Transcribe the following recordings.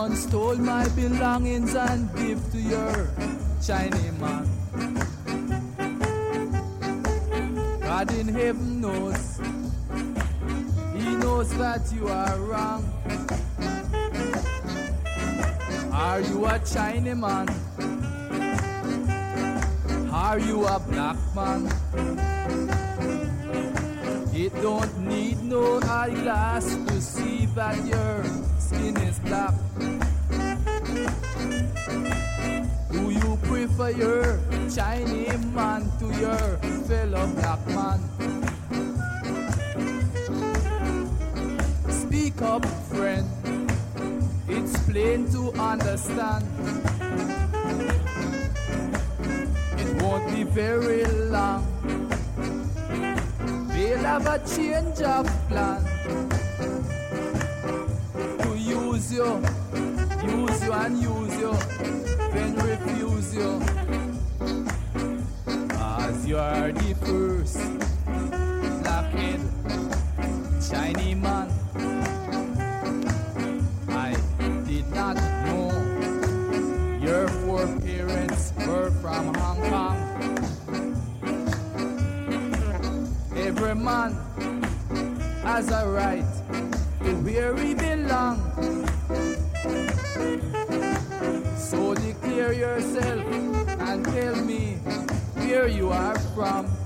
done stole my belongings and give to your Chinese man. God in heaven knows, He knows that you are wrong. Are you a Chinese man? Are you a black man? It don't need no eyeglass to see that your skin is. Do you prefer your Chinese man to your fellow black man? Speak up, friend. It's plain to understand. It won't be very long. They'll have a change of plan use you, use you and use you, then refuse you. As you are the first blackhead Chinee man. I did not know your four parents were from Hong Kong. Every man has a right to where he belong. Yourself and tell me where you are from.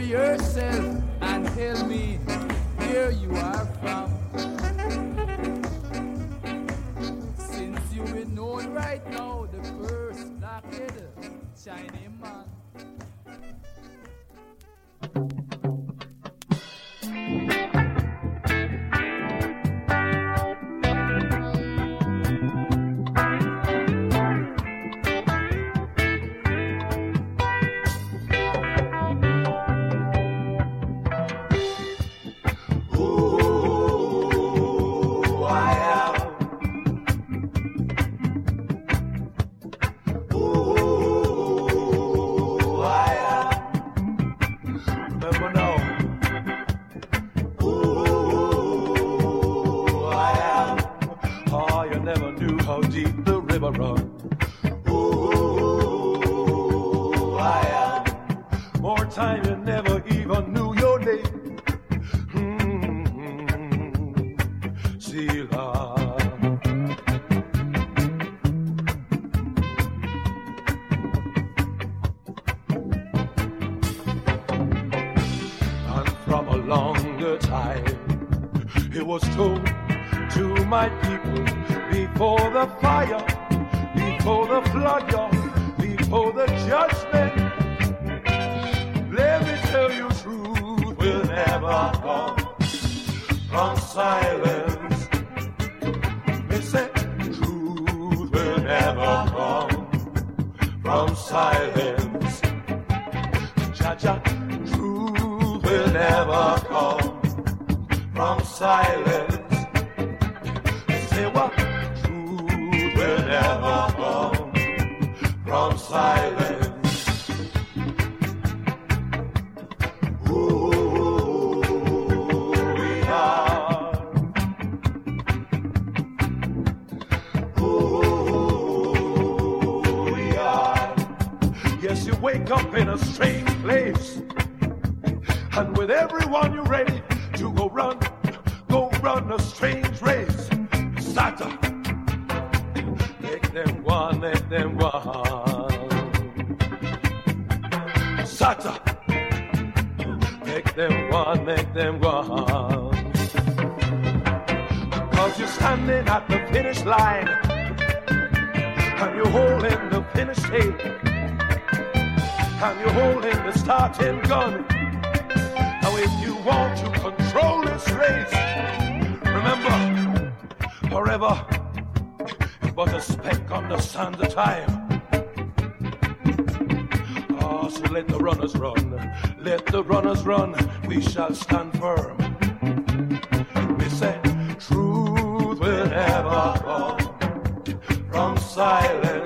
Yourself and tell me where you are from. Since you will know right now the first blackhead Chinese man. You never even knew your name. Mm-hmm. Sheila. From a longer time, it was told to my people before the fire, before the flood, before the judgment. Tell you, truth will never come from silence. Me say, truth will never come from silence. Cha-cha, truth will never come from silence. Say what? Truth will never come from silence. Up in a strange place. And with everyone you're ready to go run, go run a strange race. Sata, make them one, make them one. Sata, make them one, make them one. Cause you're standing at the finish line and you're holding the finish tape and you're holding the starting gun. Now, if you want to control this race, remember, forever but a speck on the sand of time. Ah, so let the runners run, let the runners run, we shall stand firm. We say, truth will never come from silence.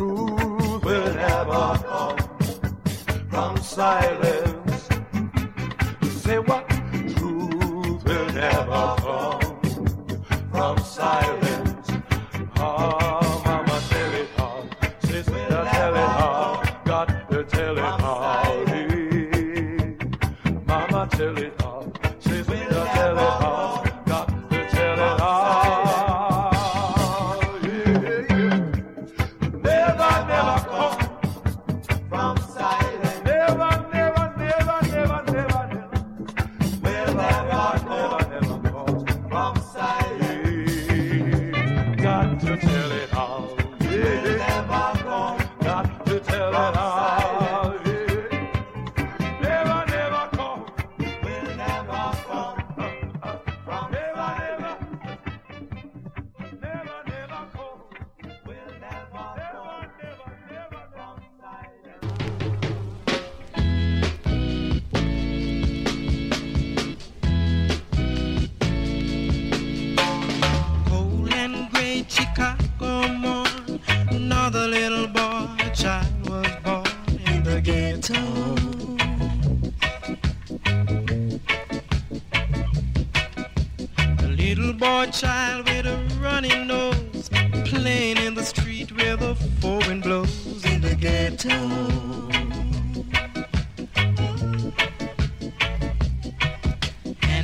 Truth will never come from silence.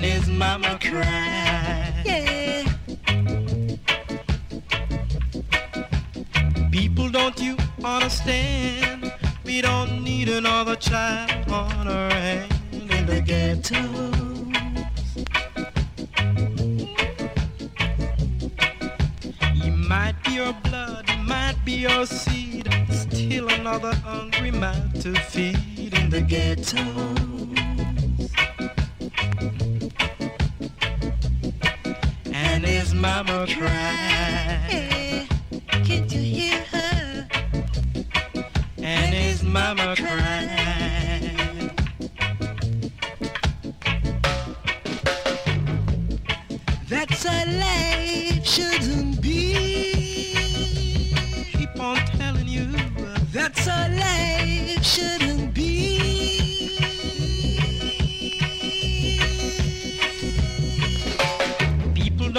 His mama. Yeah. People, don't you understand? We don't need another child on our hand in the ghetto. He might be your blood, he might be your seed, still another hungry mouth to feed in the ghetto. Mama cried. Can't you hear her? And his mama cried.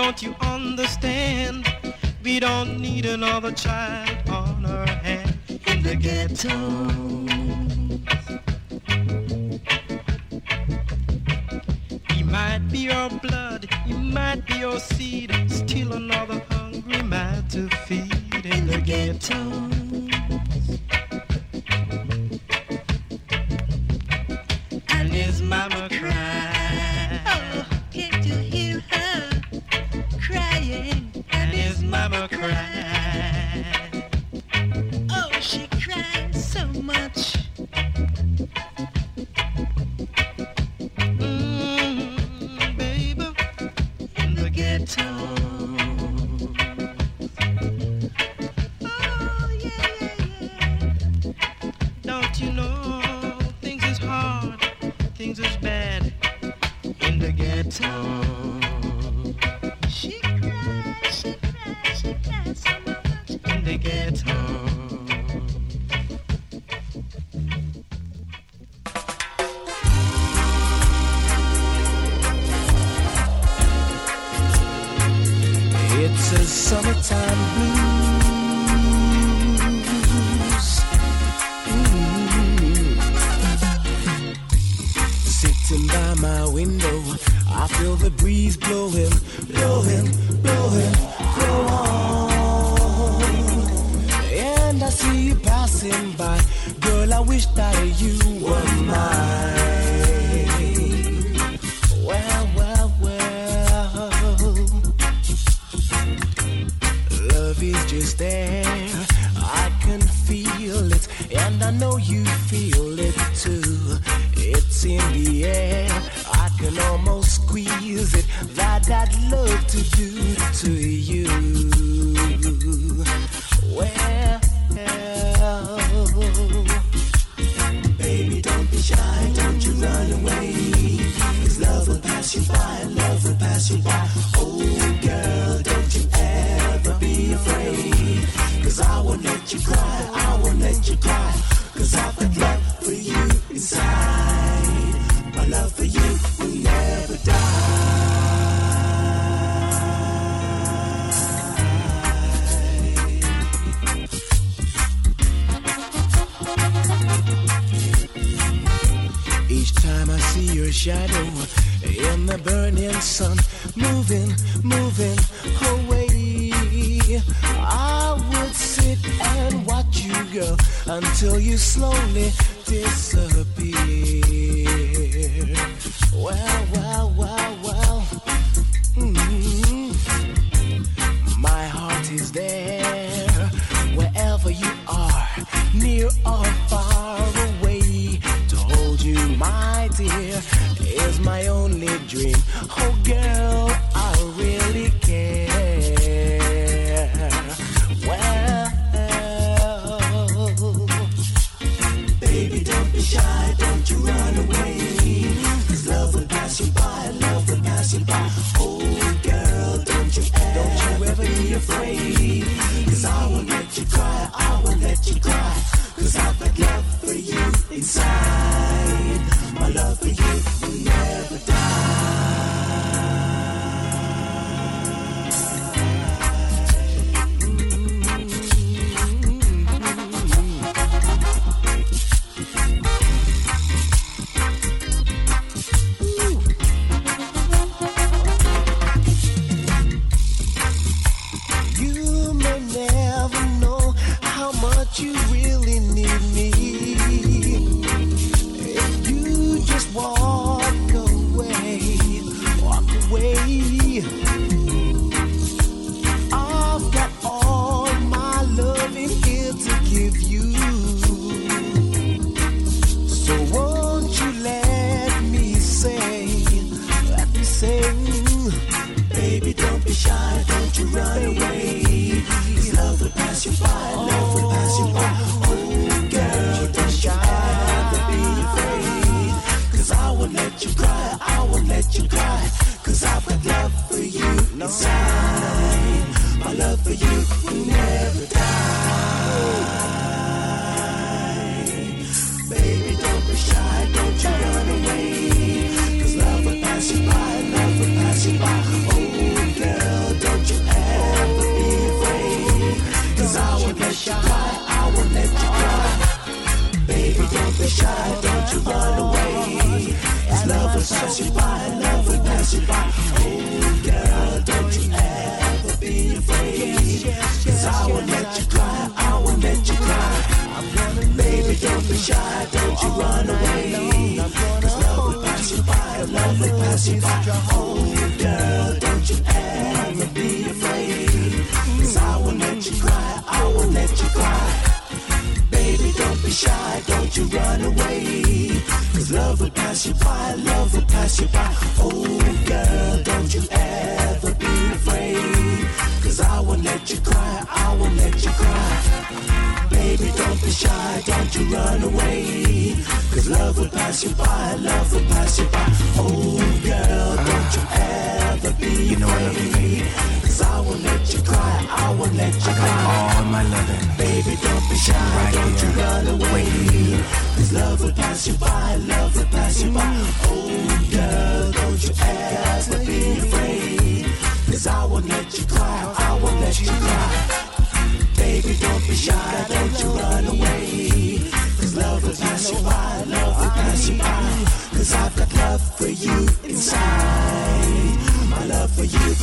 Don't you understand? We don't need another child on our hand in the ghetto. He might be your blood, he might be your seed, still another hungry man to feed in the ghetto. And his mama cried. in the ghetto. She cries, she cries, she cries. in the ghetto. It's a summertime blues. feel the breeze blowing, blowing, blowing. squeeze it that I'd love to do. Cause you got your girl. Don't you ever be afraid. Cause I will let you cry. I will let you cry. Baby, don't be shy. Don't you run away. Cause love will pass you by. Love will pass you by. Oh, girl, don't you ever be afraid. Cause I will let you cry. I will let you cry baby, don't be shy, don't you run away. Cause love will pass you by, love will pass you by. let you go. All my loving, baby, don't be shy. Right don't you run away. This love will pass you by, love will pass you by. Oh, girl, don't you ever be afraid. Cause I won't let you cry, I won't let you cry. Baby, don't be shy, don't you run away. Cause love will pass you by, love will pass you by. Cause I've got love for you inside. My love for you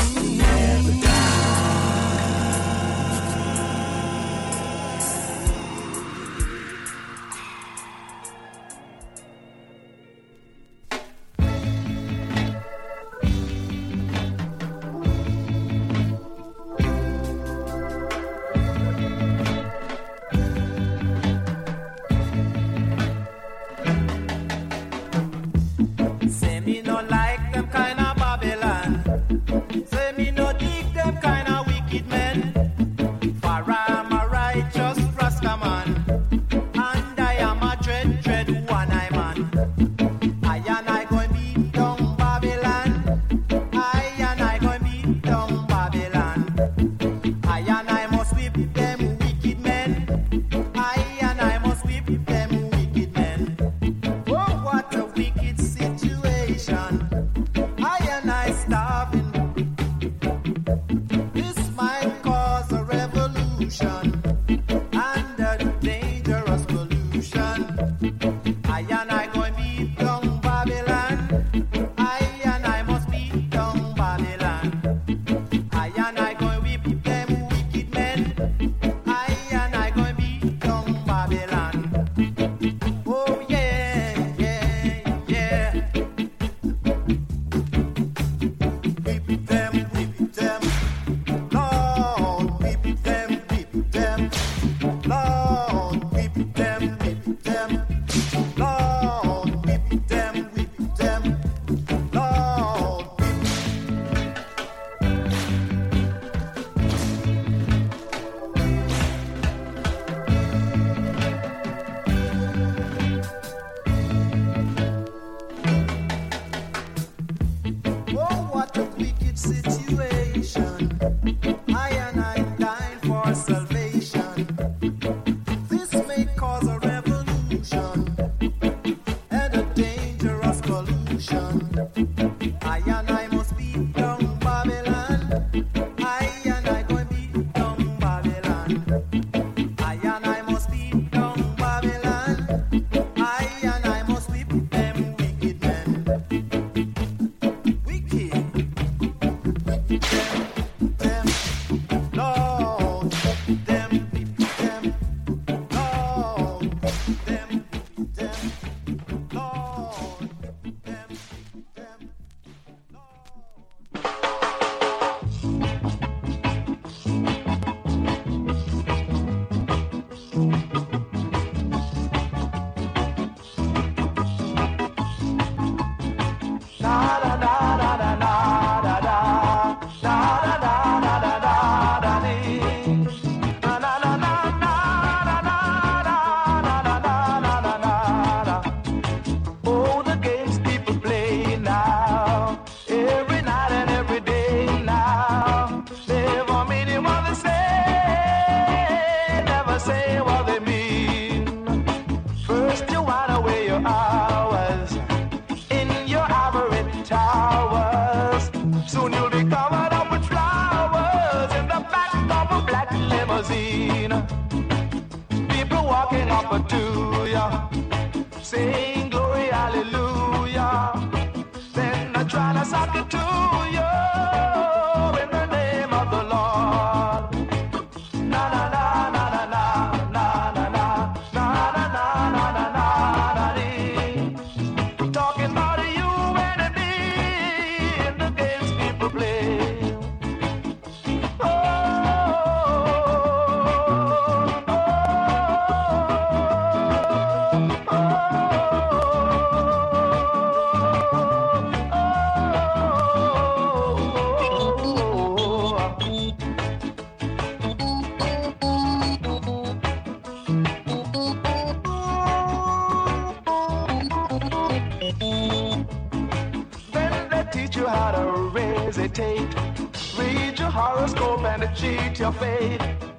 Read your horoscope and cheat your fate.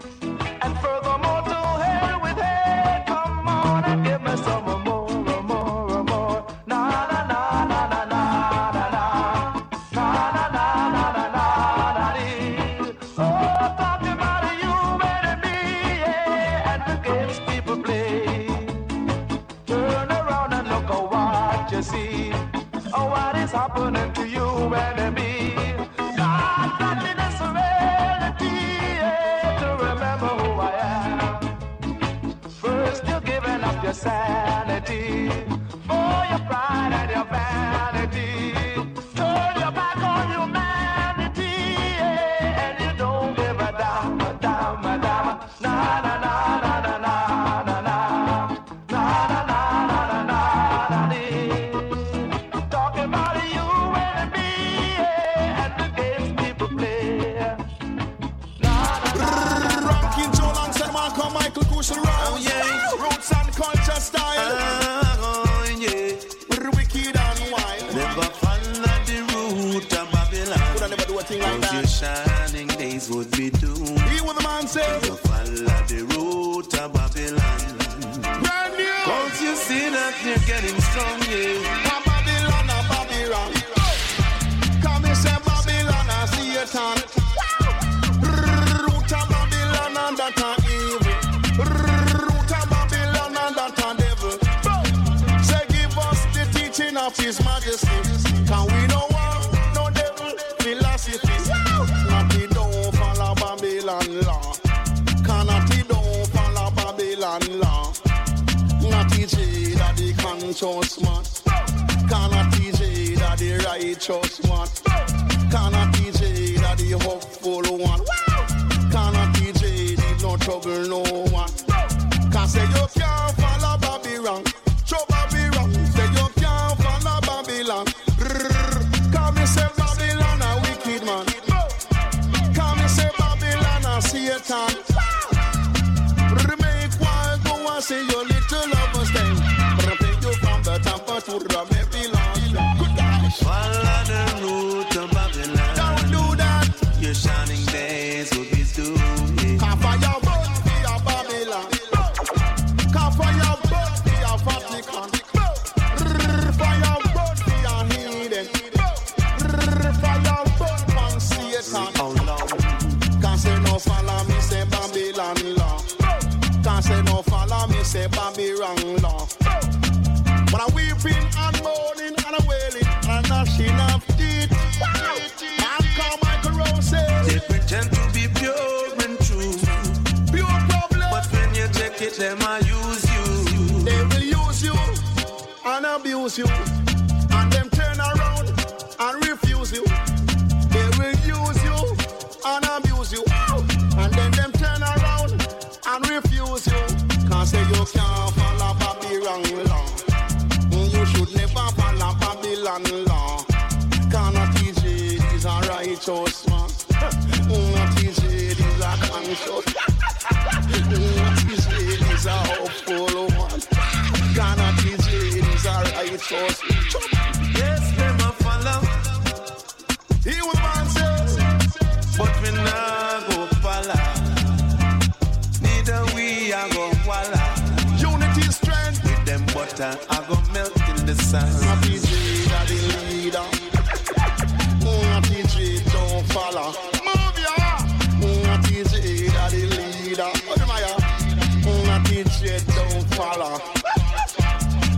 His Majesty. Can we no want no devil philosophy? Not he don't follow Babylon law. Cannot he don't follow Babylon law. Not TJ that the conscious man. Cannot TJ that the righteous one. Cannot TJ that the hopeful one. Cannot TJ leave no trouble no one. Can say you can't a say Babylon law. But I'm weeping and mourning and a wailing and gnashing of teeth. And come Michael Rose They pretend to be pure and true. pure problem. But when you check it, them I use you. They will use you and abuse you. Can't follow Babylon law. You should never follow Babylon law. Cannot TJ is a righteous man. Mm, TJ is a conscious. Mm, TJ is a hopeful one. Cannot TJ is a righteous. Butter, I go melt in the sun. Not TJ that the leader. Mm, Not TJ don't follow. Move ya. Not TJ that the leader. What am I? Not TJ mm, don't follow.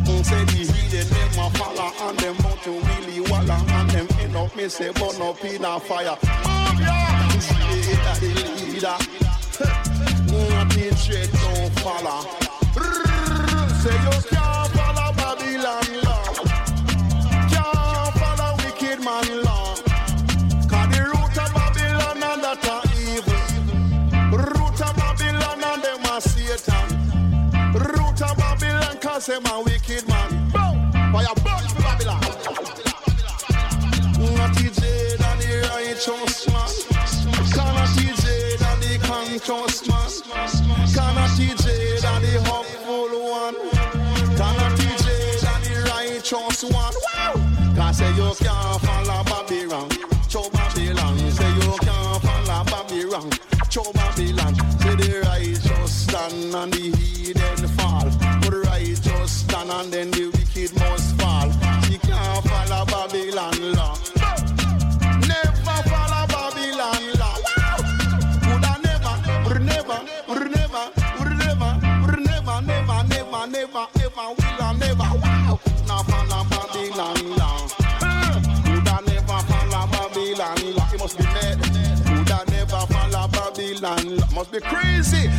Mm, Say the heathen them a follow and them out to really walla and them end up me say burn up in a fire. Move ya. TJ that the leader. Not TJ mm, don't follow. Say you Babylon law. Can't follow wicked man law. Cause the root of Babylon and that are evil. Root of Babylon and them are Satan. Root of Babylon cause them a wicked man. Fire burn for Babylon. Not TJ than the righteous man. Cannot TJ than the conscious man. Cannot TJ than the hopeful one. Righteous one. Cause say you can't follow Babylon. Show Babylon. Say you can't follow Babylon. Show Babylon. Say the righteous stand and the heathen fall. But the righteous stand and then the Must be crazy.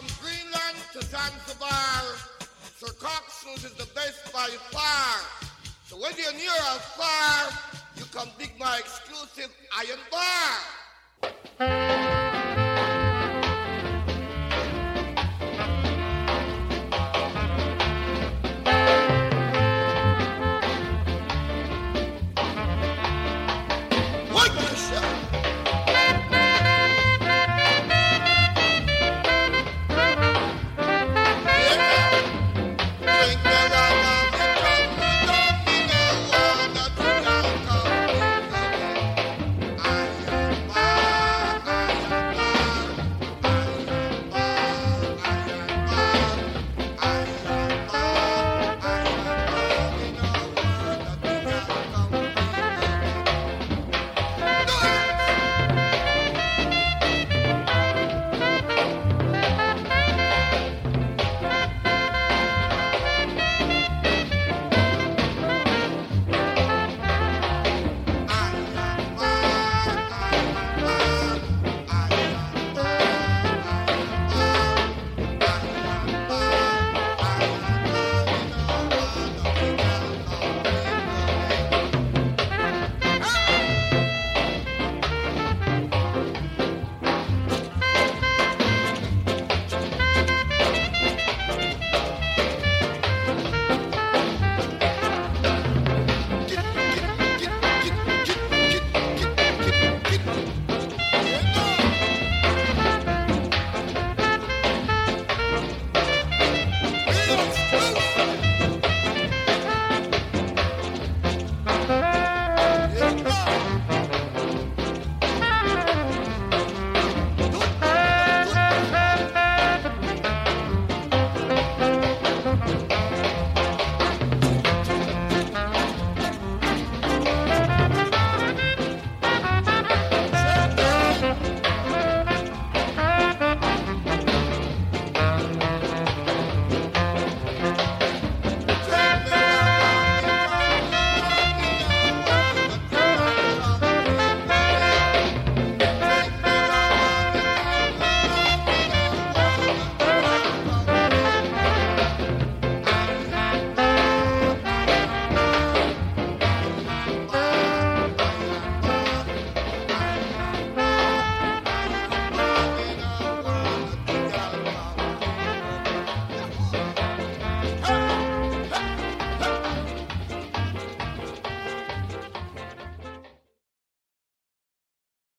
From Greenland to Zanzibar, Sir Coxsone is the best by far. So when you're near or far, you can dig my exclusive iron bar.